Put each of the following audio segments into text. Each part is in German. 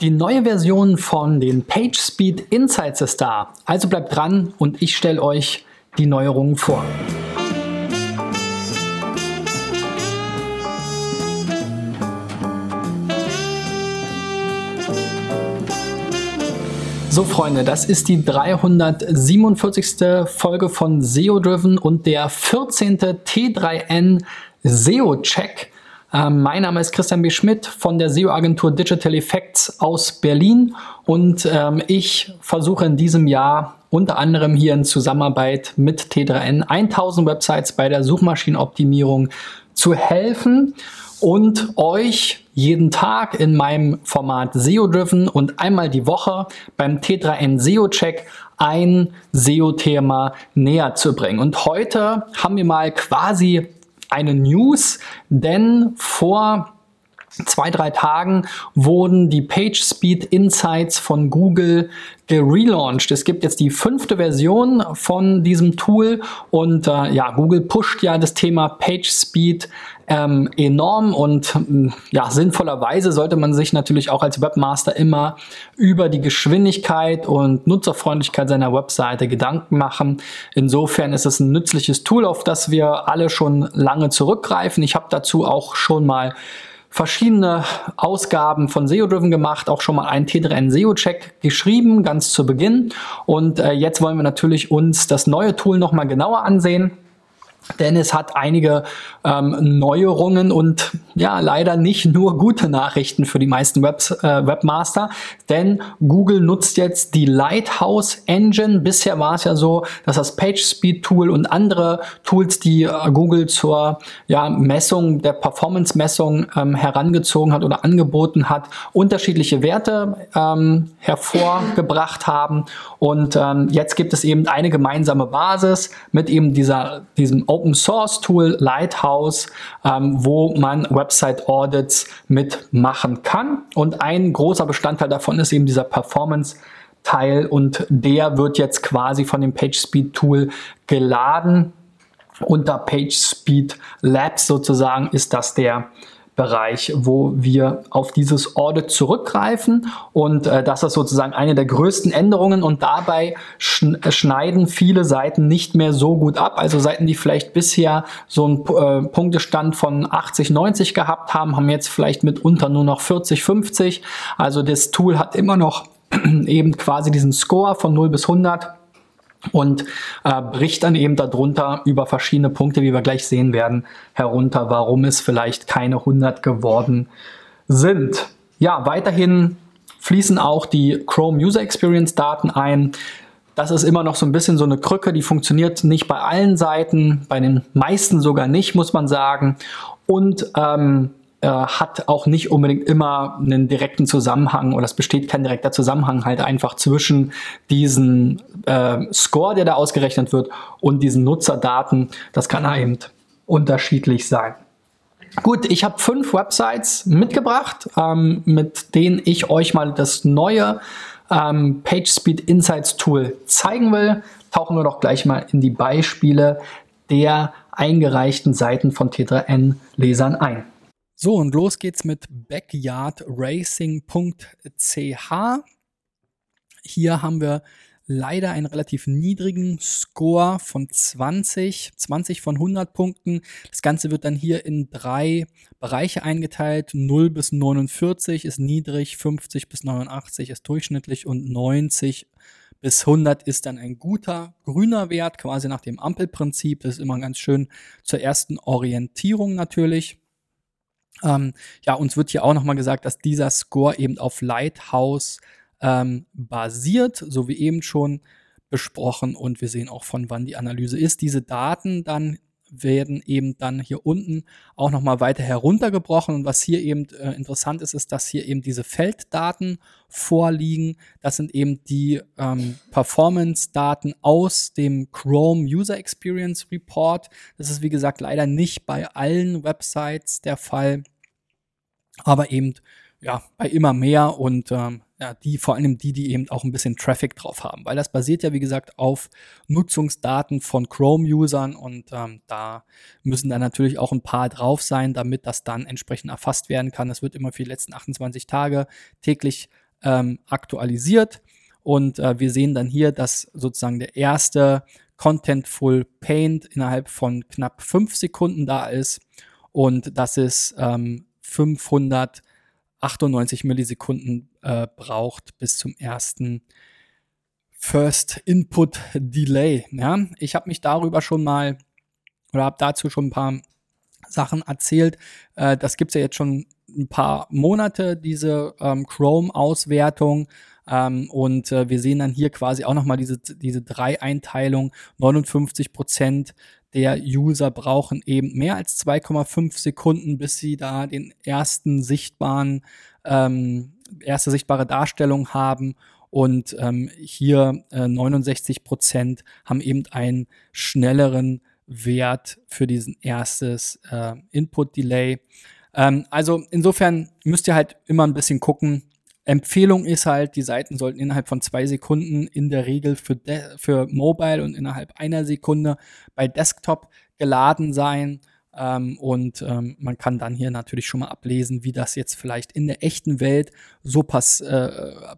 Die neue Version von den PageSpeed Insights ist da. Also bleibt dran und ich stelle euch die Neuerungen vor. So Freunde, das ist die 347. Folge von SEO Driven und der 14. T3N SEO Check. Ähm, mein Name ist Christian B. Schmidt von der SEO-Agentur Digital Effects aus Berlin und ähm, ich versuche in diesem Jahr unter anderem hier in Zusammenarbeit mit T3N 1000 Websites bei der Suchmaschinenoptimierung zu helfen und euch jeden Tag in meinem Format SEO Driven und einmal die Woche beim T3N SEO Check ein SEO-Thema näher zu bringen. Und heute haben wir mal quasi eine News, denn vor zwei, drei Tagen wurden die PageSpeed Insights von Google gelauncht. Es gibt jetzt die fünfte Version von diesem Tool und äh, ja, Google pusht ja das Thema PageSpeed ähm, enorm und ähm, ja, sinnvollerweise sollte man sich natürlich auch als Webmaster immer über die Geschwindigkeit und Nutzerfreundlichkeit seiner Webseite Gedanken machen. Insofern ist es ein nützliches Tool, auf das wir alle schon lange zurückgreifen. Ich habe dazu auch schon mal verschiedene Ausgaben von SEO-Driven gemacht, auch schon mal einen T3N SEO-Check geschrieben, ganz zu Beginn. Und äh, jetzt wollen wir natürlich uns das neue Tool nochmal genauer ansehen denn es hat einige ähm, Neuerungen und ja, leider nicht nur gute Nachrichten für die meisten Webs, äh, Webmaster, denn Google nutzt jetzt die Lighthouse Engine. Bisher war es ja so, dass das PageSpeed Tool und andere Tools, die äh, Google zur ja, Messung, der Performance-Messung ähm, herangezogen hat oder angeboten hat, unterschiedliche Werte ähm, hervorgebracht haben. Und ähm, jetzt gibt es eben eine gemeinsame Basis mit eben dieser, diesem Open Source Tool Lighthouse, ähm, wo man Website Audits mitmachen kann. Und ein großer Bestandteil davon ist eben dieser Performance Teil und der wird jetzt quasi von dem PageSpeed Tool geladen. Unter PageSpeed Labs sozusagen ist das der Bereich, wo wir auf dieses Audit zurückgreifen und äh, das ist sozusagen eine der größten Änderungen und dabei schneiden viele Seiten nicht mehr so gut ab. Also Seiten, die vielleicht bisher so einen äh, Punktestand von 80, 90 gehabt haben, haben jetzt vielleicht mitunter nur noch 40, 50. Also das Tool hat immer noch eben quasi diesen Score von 0 bis 100 und äh, bricht dann eben darunter über verschiedene Punkte, wie wir gleich sehen werden, herunter, warum es vielleicht keine 100 geworden sind. Ja, weiterhin fließen auch die Chrome User Experience Daten ein. Das ist immer noch so ein bisschen so eine Krücke, die funktioniert nicht bei allen Seiten, bei den meisten sogar nicht, muss man sagen. Und ähm, äh, hat auch nicht unbedingt immer einen direkten Zusammenhang oder es besteht kein direkter Zusammenhang halt einfach zwischen diesen äh, Score, der da ausgerechnet wird und diesen Nutzerdaten. Das kann eben unterschiedlich sein. Gut, ich habe fünf Websites mitgebracht, ähm, mit denen ich euch mal das neue ähm, PageSpeed Insights Tool zeigen will. Tauchen wir doch gleich mal in die Beispiele der eingereichten Seiten von T3N-Lesern ein. So, und los geht's mit backyardracing.ch. Hier haben wir leider einen relativ niedrigen Score von 20, 20 von 100 Punkten. Das Ganze wird dann hier in drei Bereiche eingeteilt. 0 bis 49 ist niedrig, 50 bis 89 ist durchschnittlich und 90 bis 100 ist dann ein guter grüner Wert, quasi nach dem Ampelprinzip. Das ist immer ganz schön zur ersten Orientierung natürlich. Ähm, ja, uns wird hier auch nochmal gesagt, dass dieser Score eben auf Lighthouse ähm, basiert, so wie eben schon besprochen. Und wir sehen auch, von wann die Analyse ist. Diese Daten dann werden eben dann hier unten auch nochmal weiter heruntergebrochen. Und was hier eben äh, interessant ist, ist, dass hier eben diese Felddaten vorliegen. Das sind eben die ähm, Performance-Daten aus dem Chrome User Experience Report. Das ist, wie gesagt, leider nicht bei allen Websites der Fall, aber eben ja, bei immer mehr und ähm, ja, die, vor allem die, die eben auch ein bisschen Traffic drauf haben, weil das basiert ja, wie gesagt, auf Nutzungsdaten von Chrome-Usern und ähm, da müssen dann natürlich auch ein paar drauf sein, damit das dann entsprechend erfasst werden kann. Das wird immer für die letzten 28 Tage täglich ähm, aktualisiert. Und äh, wir sehen dann hier, dass sozusagen der erste Contentful Paint innerhalb von knapp fünf Sekunden da ist. Und das ist ähm, 598 Millisekunden äh, braucht bis zum ersten First Input Delay. Ja, ich habe mich darüber schon mal oder habe dazu schon ein paar Sachen erzählt. Äh, das gibt's ja jetzt schon ein paar Monate, diese ähm, Chrome-Auswertung. Ähm, und äh, wir sehen dann hier quasi auch nochmal diese, diese drei Einteilung. 59 Prozent der User brauchen eben mehr als 2,5 Sekunden, bis sie da den ersten sichtbaren, ähm, erste sichtbare Darstellung haben. Und ähm, hier äh, 69 Prozent haben eben einen schnelleren Wert für diesen erstes äh, Input-Delay. Ähm, also insofern müsst ihr halt immer ein bisschen gucken. Empfehlung ist halt, die Seiten sollten innerhalb von zwei Sekunden in der Regel für, für Mobile und innerhalb einer Sekunde bei Desktop geladen sein. Ähm, und ähm, man kann dann hier natürlich schon mal ablesen, wie das jetzt vielleicht in der echten Welt so pass, äh,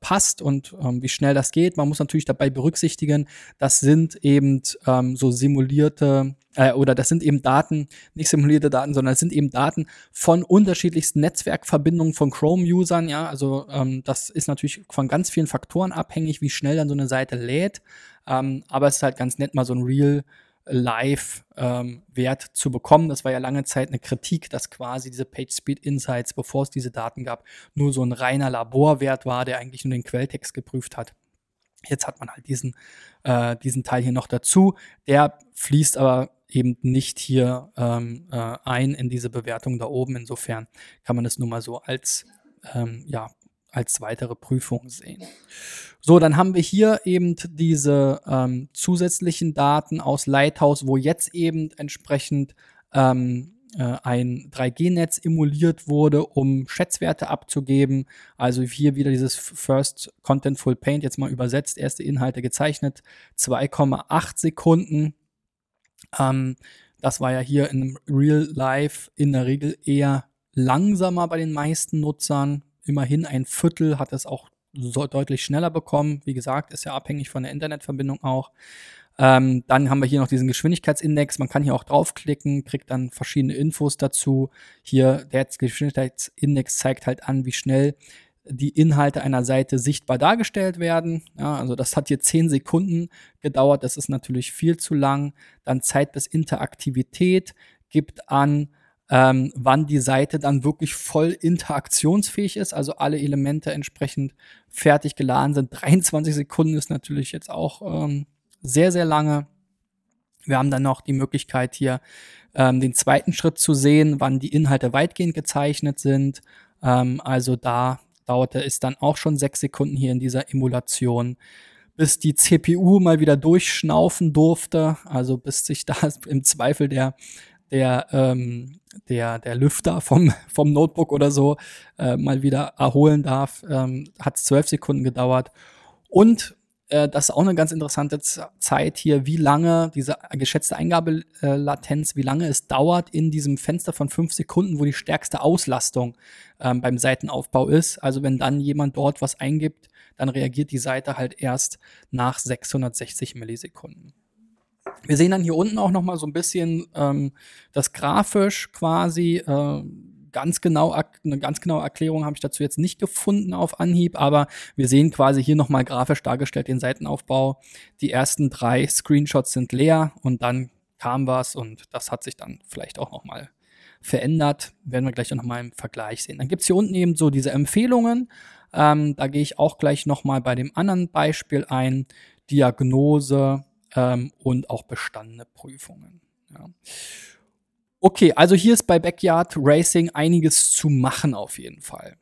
passt und ähm, wie schnell das geht. Man muss natürlich dabei berücksichtigen, das sind eben ähm, so simulierte äh, oder das sind eben Daten, nicht simulierte Daten, sondern es sind eben Daten von unterschiedlichsten Netzwerkverbindungen von Chrome-Usern. Ja, also ähm, das ist natürlich von ganz vielen Faktoren abhängig, wie schnell dann so eine Seite lädt. Ähm, aber es ist halt ganz nett, mal so ein Real Live-Wert ähm, zu bekommen. Das war ja lange Zeit eine Kritik, dass quasi diese PageSpeed Insights, bevor es diese Daten gab, nur so ein reiner Laborwert war, der eigentlich nur den Quelltext geprüft hat. Jetzt hat man halt diesen, äh, diesen Teil hier noch dazu. Der fließt aber eben nicht hier ähm, äh, ein in diese Bewertung da oben. Insofern kann man das nur mal so als ähm, ja, als weitere Prüfung sehen. So, dann haben wir hier eben diese ähm, zusätzlichen Daten aus Lighthouse, wo jetzt eben entsprechend ähm, äh, ein 3G-Netz emuliert wurde, um Schätzwerte abzugeben. Also hier wieder dieses First Contentful Paint, jetzt mal übersetzt, erste Inhalte gezeichnet, 2,8 Sekunden. Ähm, das war ja hier in Real Life in der Regel eher langsamer bei den meisten Nutzern, immerhin ein Viertel hat es auch so deutlich schneller bekommen. Wie gesagt, ist ja abhängig von der Internetverbindung auch. Ähm, dann haben wir hier noch diesen Geschwindigkeitsindex. Man kann hier auch draufklicken, kriegt dann verschiedene Infos dazu. Hier der Geschwindigkeitsindex zeigt halt an, wie schnell die Inhalte einer Seite sichtbar dargestellt werden. Ja, also das hat hier zehn Sekunden gedauert. Das ist natürlich viel zu lang. Dann Zeit bis Interaktivität gibt an, ähm, wann die Seite dann wirklich voll interaktionsfähig ist, also alle Elemente entsprechend fertig geladen sind. 23 Sekunden ist natürlich jetzt auch ähm, sehr, sehr lange. Wir haben dann noch die Möglichkeit hier ähm, den zweiten Schritt zu sehen, wann die Inhalte weitgehend gezeichnet sind. Ähm, also da dauerte es dann auch schon sechs Sekunden hier in dieser Emulation bis die CPU mal wieder durchschnaufen durfte, also bis sich da im Zweifel der der, ähm, der, der Lüfter vom, vom Notebook oder so äh, mal wieder erholen darf. Ähm, Hat zwölf Sekunden gedauert. Und äh, das ist auch eine ganz interessante Zeit hier, wie lange diese geschätzte Eingabelatenz, wie lange es dauert in diesem Fenster von fünf Sekunden, wo die stärkste Auslastung ähm, beim Seitenaufbau ist. Also wenn dann jemand dort was eingibt, dann reagiert die Seite halt erst nach 660 Millisekunden. Wir sehen dann hier unten auch noch mal so ein bisschen ähm, das grafisch quasi äh, ganz genau eine ganz genaue Erklärung habe ich dazu jetzt nicht gefunden auf Anhieb, aber wir sehen quasi hier noch mal grafisch dargestellt den Seitenaufbau. Die ersten drei Screenshots sind leer und dann kam was und das hat sich dann vielleicht auch noch mal verändert. Werden wir gleich noch mal im Vergleich sehen. Dann gibt's hier unten eben so diese Empfehlungen. Ähm, da gehe ich auch gleich noch mal bei dem anderen Beispiel ein. Diagnose, ähm, und auch bestandene Prüfungen. Ja. Okay, also hier ist bei Backyard Racing einiges zu machen auf jeden Fall.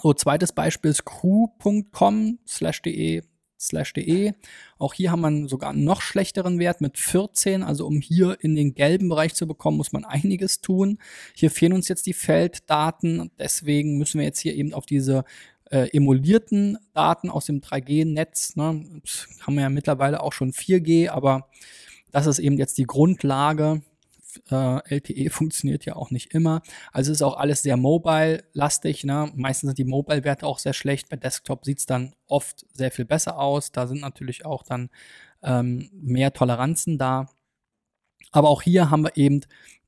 So, zweites Beispiel ist crew.com slash de slash de. Auch hier haben wir sogar einen noch schlechteren Wert mit 14. Also um hier in den gelben Bereich zu bekommen, muss man einiges tun. Hier fehlen uns jetzt die Felddaten. Deswegen müssen wir jetzt hier eben auf diese äh, emulierten Daten aus dem 3G-Netz. Ne? Haben wir ja mittlerweile auch schon 4G, aber das ist eben jetzt die Grundlage Äh, LTE funktioniert ja auch nicht immer. Also ist auch alles sehr mobile-lastig. Ne? Meistens sind die Mobile-Werte auch sehr schlecht. Bei Desktop sieht es dann oft sehr viel besser aus. Da sind natürlich auch dann ähm, mehr Toleranzen da. Aber auch hier haben wir eben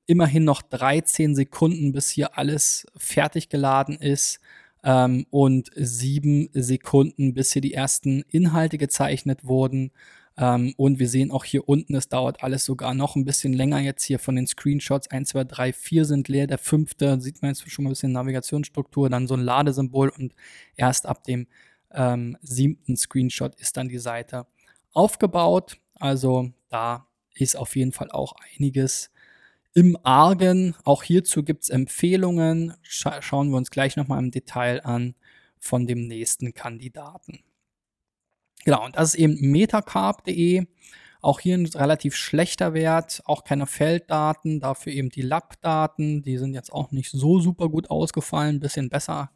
immerhin noch 13 Sekunden, bis hier alles fertig geladen ist ähm, und sieben Sekunden, bis hier die ersten Inhalte gezeichnet wurden. Ähm, und wir sehen auch hier unten, es dauert alles sogar noch ein bisschen länger jetzt hier von den Screenshots. 1, 2, 3, 4 sind leer. Der fünfte sieht man jetzt schon mal ein bisschen Navigationsstruktur, dann so ein Ladesymbol und erst ab dem ähm, siebten Screenshot ist dann die Seite aufgebaut. Also da ist auf jeden Fall auch einiges im Argen. Auch hierzu gibt es Empfehlungen. Scha schauen wir uns gleich nochmal im Detail an von dem nächsten Kandidaten. Genau, und das ist eben metacarp.de. Auch hier ein relativ schlechter Wert, auch keine Felddaten, dafür eben die Lab-Daten, die sind jetzt auch nicht so super gut ausgefallen, bisschen besser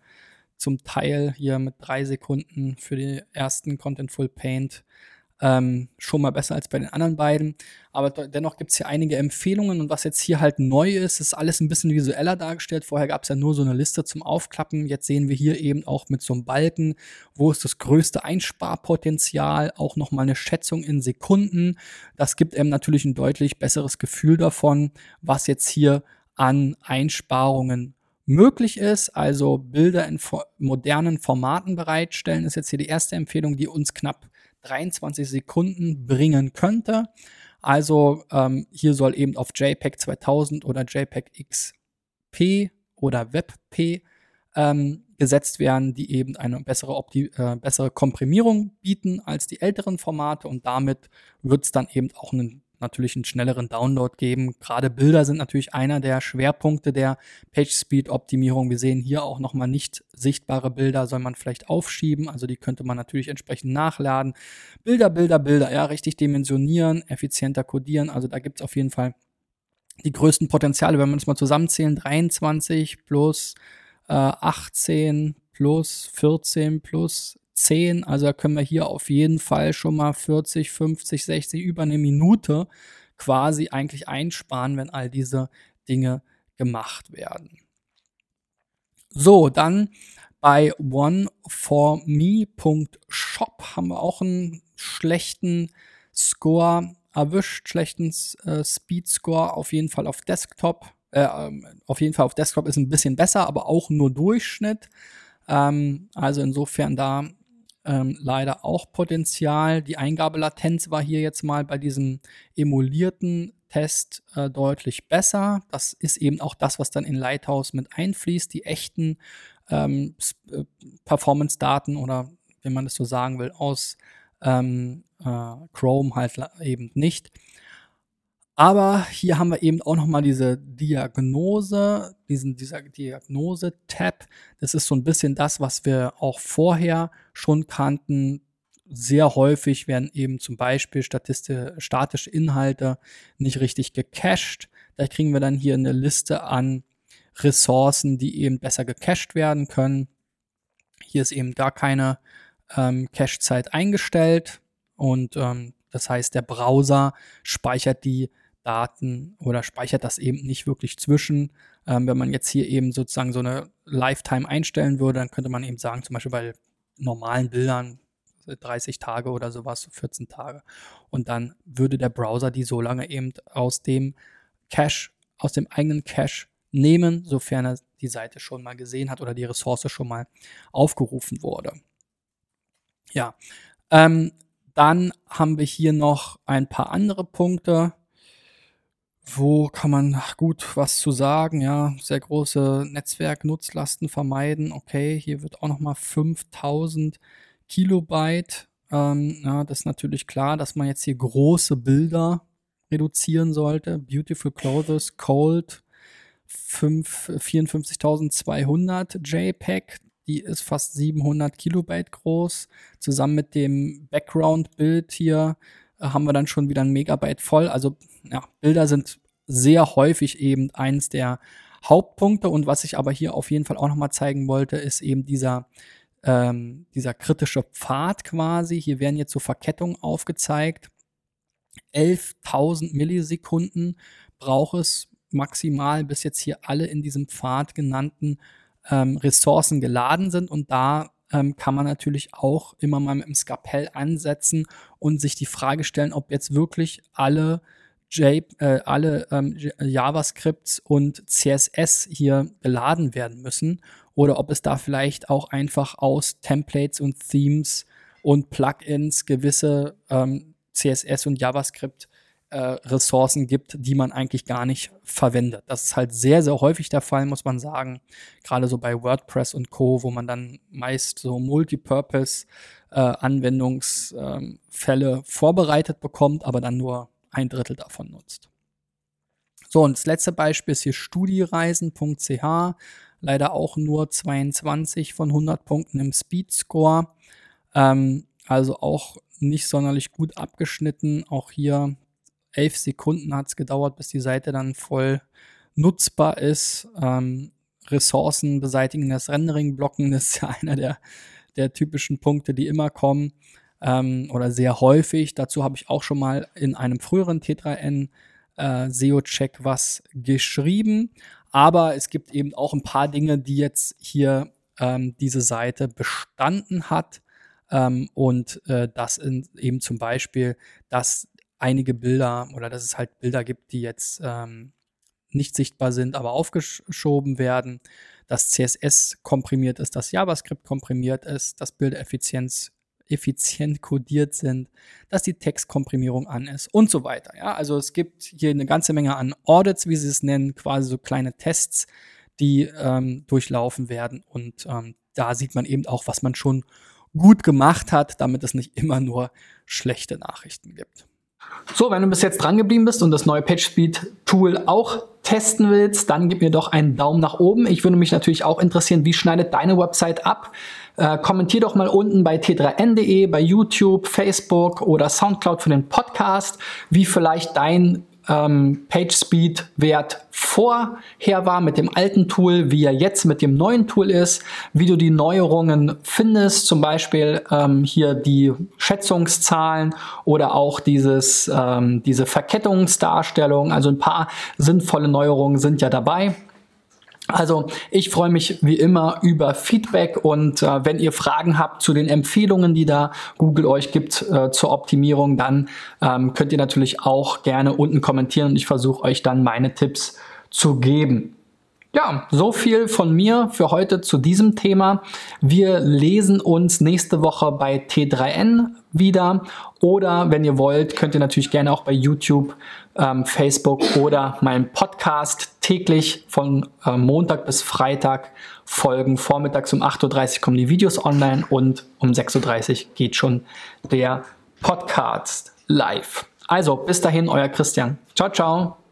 zum Teil hier mit drei Sekunden für den ersten Contentful Paint ähm, schon mal besser als bei den anderen beiden. Aber dennoch gibt es hier einige Empfehlungen und was jetzt hier halt neu ist, ist alles ein bisschen visueller dargestellt. Vorher gab es ja nur so eine Liste zum Aufklappen. Jetzt sehen wir hier eben auch mit so einem Balken, wo ist das größte Einsparpotenzial, auch nochmal eine Schätzung in Sekunden. Das gibt einem natürlich ein deutlich besseres Gefühl davon, was jetzt hier an Einsparungen möglich ist, also Bilder in modernen Formaten bereitstellen, ist jetzt hier die erste Empfehlung, die uns knapp 23 Sekunden bringen könnte. Also ähm, hier soll eben auf JPEG 2000 oder JPEG XP oder WebP ähm, gesetzt werden, die eben eine bessere, Opti äh, bessere Komprimierung bieten als die älteren Formate und damit wird es dann eben auch einen natürlich einen schnelleren Download geben. Gerade Bilder sind natürlich einer der Schwerpunkte der PageSpeed-Optimierung. Wir sehen hier auch nochmal nicht sichtbare Bilder, soll man vielleicht aufschieben. Also die könnte man natürlich entsprechend nachladen. Bilder, Bilder, Bilder, ja, richtig dimensionieren, effizienter codieren. Also da gibt es auf jeden Fall die größten Potenziale, wenn wir das mal zusammenzählen. 23 plus äh, 18 plus 14 plus 10. Also können wir hier auf jeden Fall schon mal 40, 50, 60, über eine Minute quasi eigentlich einsparen, wenn all diese Dinge gemacht werden. So, dann bei oneforme.shop haben wir auch einen schlechten Score erwischt, schlechten äh, Speed Score, auf jeden Fall auf Desktop. Äh, ähm, auf jeden Fall auf Desktop ist ein bisschen besser, aber auch nur Durchschnitt. Ähm, also insofern da ähm, leider auch Potenzial. Die Eingabelatenz war hier jetzt mal bei diesem emulierten Test äh, deutlich besser. Das ist eben auch das, was dann in Lighthouse mit einfließt, die echten ähm, äh, Performance-Daten oder wenn man das so sagen will, aus ähm, äh, Chrome halt eben nicht. Aber hier haben wir eben auch nochmal diese Diagnose, diesen, dieser Diagnose-Tab. Das ist so ein bisschen das, was wir auch vorher schon kannten. Sehr häufig werden eben zum Beispiel statische Inhalte nicht richtig gecached. Da kriegen wir dann hier eine Liste an Ressourcen, die eben besser gecached werden können. Hier ist eben gar keine ähm, Cache-Zeit eingestellt und ähm, das heißt, der Browser speichert die Daten oder speichert das eben nicht wirklich zwischen. Ähm, wenn man jetzt hier eben sozusagen so eine Lifetime einstellen würde, dann könnte man eben sagen, zum Beispiel bei normalen Bildern 30 Tage oder sowas, 14 Tage. Und dann würde der Browser die so lange eben aus dem Cache, aus dem eigenen Cache nehmen, sofern er die Seite schon mal gesehen hat oder die Ressource schon mal aufgerufen wurde. Ja, ähm, dann haben wir hier noch ein paar andere Punkte wo kann man gut was zu sagen? Ja, sehr große Netzwerknutzlasten vermeiden. Okay, hier wird auch nochmal 5000 Kilobyte. Ähm, ja, das ist natürlich klar, dass man jetzt hier große Bilder reduzieren sollte. Beautiful Clothes, Cold, 54.200 JPEG. Die ist fast 700 Kilobyte groß. Zusammen mit dem Background-Bild hier haben wir dann schon wieder ein Megabyte voll. Also ja, Bilder sind sehr häufig eben eins der Hauptpunkte. Und was ich aber hier auf jeden Fall auch nochmal zeigen wollte, ist eben dieser, ähm, dieser kritische Pfad quasi. Hier werden jetzt so Verkettungen aufgezeigt. 11.000 Millisekunden braucht es maximal, bis jetzt hier alle in diesem Pfad genannten ähm, Ressourcen geladen sind. Und da ähm, kann man natürlich auch immer mal mit dem Skapell ansetzen und sich die Frage stellen, ob jetzt wirklich alle J, äh, alle ähm, JavaScripts und CSS hier geladen werden müssen oder ob es da vielleicht auch einfach aus Templates und Themes und Plugins gewisse ähm, CSS und JavaScript äh, Ressourcen gibt, die man eigentlich gar nicht verwendet. Das ist halt sehr, sehr häufig der Fall, muss man sagen. Gerade so bei WordPress und Co., wo man dann meist so Multipurpose äh, Anwendungsfälle ähm, vorbereitet bekommt, aber dann nur ein Drittel davon nutzt. So, und das letzte Beispiel ist hier studiereisen.ch. Leider auch nur 22 von 100 Punkten im Speed Score. Ähm, also auch nicht sonderlich gut abgeschnitten. Auch hier 11 Sekunden hat es gedauert, bis die Seite dann voll nutzbar ist. Ähm, Ressourcen beseitigen, das Rendering blocken, das ist ja einer der, der typischen Punkte, die immer kommen ähm, oder sehr häufig. Dazu habe ich auch schon mal in einem früheren T3N äh, SEO-Check was geschrieben. Aber es gibt eben auch ein paar Dinge, die jetzt hier ähm, diese Seite bestanden hat. Ähm, und äh, das in, eben zum Beispiel, dass einige Bilder oder dass es halt Bilder gibt, die jetzt ähm, nicht sichtbar sind, aber aufgeschoben werden, dass CSS komprimiert ist, dass JavaScript komprimiert ist, dass Bildereffizienz effizient codiert sind, dass die Textkomprimierung an ist und so weiter. Ja, also es gibt hier eine ganze Menge an Audits, wie sie es nennen, quasi so kleine Tests, die ähm, durchlaufen werden und ähm, da sieht man eben auch, was man schon gut gemacht hat, damit es nicht immer nur schlechte Nachrichten gibt. So, wenn du bis jetzt dran geblieben bist und das neue PageSpeed Tool auch testen willst, dann gib mir doch einen Daumen nach oben. Ich würde mich natürlich auch interessieren, wie schneidet deine Website ab? Äh, kommentier doch mal unten bei t3n.de, bei YouTube, Facebook oder Soundcloud für den Podcast, wie vielleicht dein ähm, PageSpeed-Wert vorher war mit dem alten Tool, wie er jetzt mit dem neuen Tool ist, wie du die Neuerungen findest, zum Beispiel ähm, hier die Schätzungszahlen oder auch dieses, ähm, diese Verkettungsdarstellung. Also ein paar sinnvolle Neuerungen sind ja dabei. Also ich freue mich wie immer über Feedback und äh, wenn ihr Fragen habt zu den Empfehlungen, die da Google euch gibt äh, zur Optimierung, dann ähm, könnt ihr natürlich auch gerne unten kommentieren und ich versuche euch dann meine Tipps zu geben. Ja, so viel von mir für heute zu diesem Thema. Wir lesen uns nächste Woche bei T3N wieder oder wenn ihr wollt, könnt ihr natürlich gerne auch bei YouTube, ähm, Facebook oder meinem Podcast täglich von äh, Montag bis Freitag folgen. Vormittags um 8.30 Uhr kommen die Videos online und um 6.30 Uhr geht schon der Podcast live. Also bis dahin, euer Christian. Ciao, ciao.